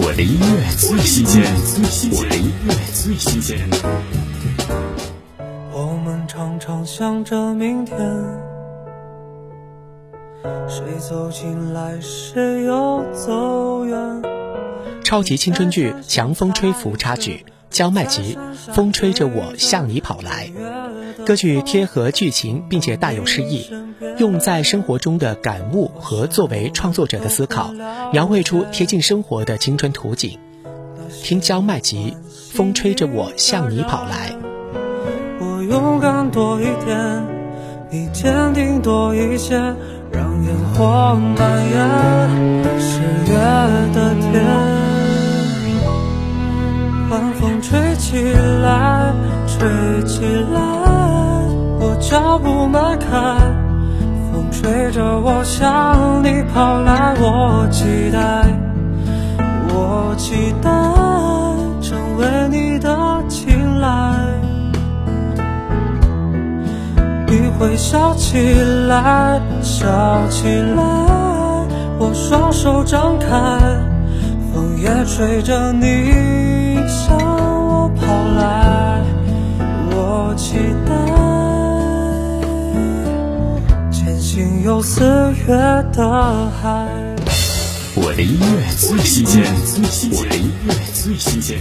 我的音乐最新鲜，我的音乐最新鲜。我们常常想着明天，谁走进来，谁又走远。超级青春剧《强风吹拂》插曲，焦麦吉《风吹着我向你跑来》。歌曲贴合剧情，并且大有诗意，用在生活中的感悟和作为创作者的思考，描绘出贴近生活的青春图景。听焦麦吉《风吹着我向你跑来》。我勇敢多一点，你坚定多一些，让烟火蔓延晚风吹起来，吹起来。我脚步迈开，风吹着我向你跑来，我期待，我期待成为你的青睐。你会笑起来，笑起来，我双手张开，风也吹着你有四月的海。我的音乐最新鲜，我的音乐最新鲜。